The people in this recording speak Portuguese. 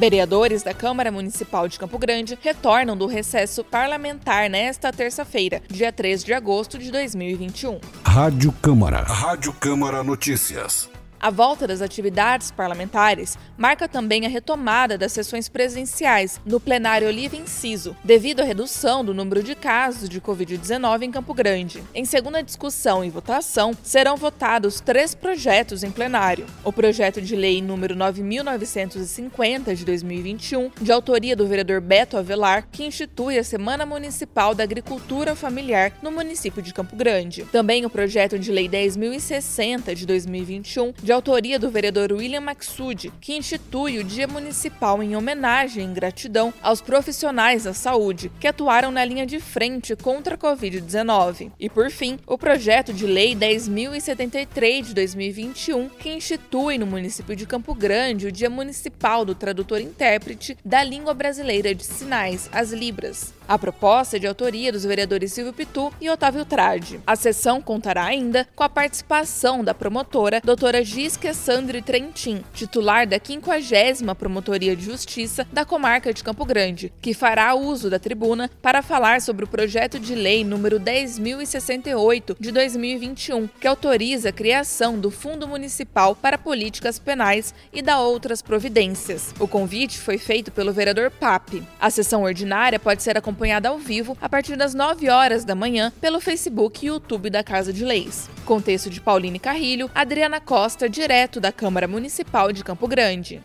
Vereadores da Câmara Municipal de Campo Grande retornam do recesso parlamentar nesta terça-feira, dia 3 de agosto de 2021. Rádio Câmara. Rádio Câmara Notícias. A volta das atividades parlamentares marca também a retomada das sessões presenciais no plenário Oliva Inciso, devido à redução do número de casos de Covid-19 em Campo Grande. Em segunda discussão e votação, serão votados três projetos em plenário. O projeto de lei número 9.950 de 2021, de autoria do vereador Beto Avelar, que institui a Semana Municipal da Agricultura Familiar no município de Campo Grande. Também o projeto de lei 10.060 de 2021, de de autoria do vereador William Maxud, que institui o Dia Municipal em homenagem e gratidão aos profissionais da saúde que atuaram na linha de frente contra a Covid-19. E, por fim, o projeto de lei 10.073 de 2021, que institui no município de Campo Grande o Dia Municipal do Tradutor Intérprete da Língua Brasileira de Sinais, as Libras. A proposta é de autoria dos vereadores Silvio Pitu e Otávio Trade. A sessão contará ainda com a participação da promotora doutora Gisca Sandri Trentin, titular da 50 Promotoria de Justiça da comarca de Campo Grande, que fará uso da tribuna para falar sobre o projeto de lei número 10.068 de 2021, que autoriza a criação do Fundo Municipal para Políticas Penais e da outras providências. O convite foi feito pelo vereador Pape. A sessão ordinária pode ser acompanhada acompanhada ao vivo a partir das 9 horas da manhã pelo Facebook e YouTube da Casa de Leis. Com texto de Pauline Carrilho, Adriana Costa, direto da Câmara Municipal de Campo Grande.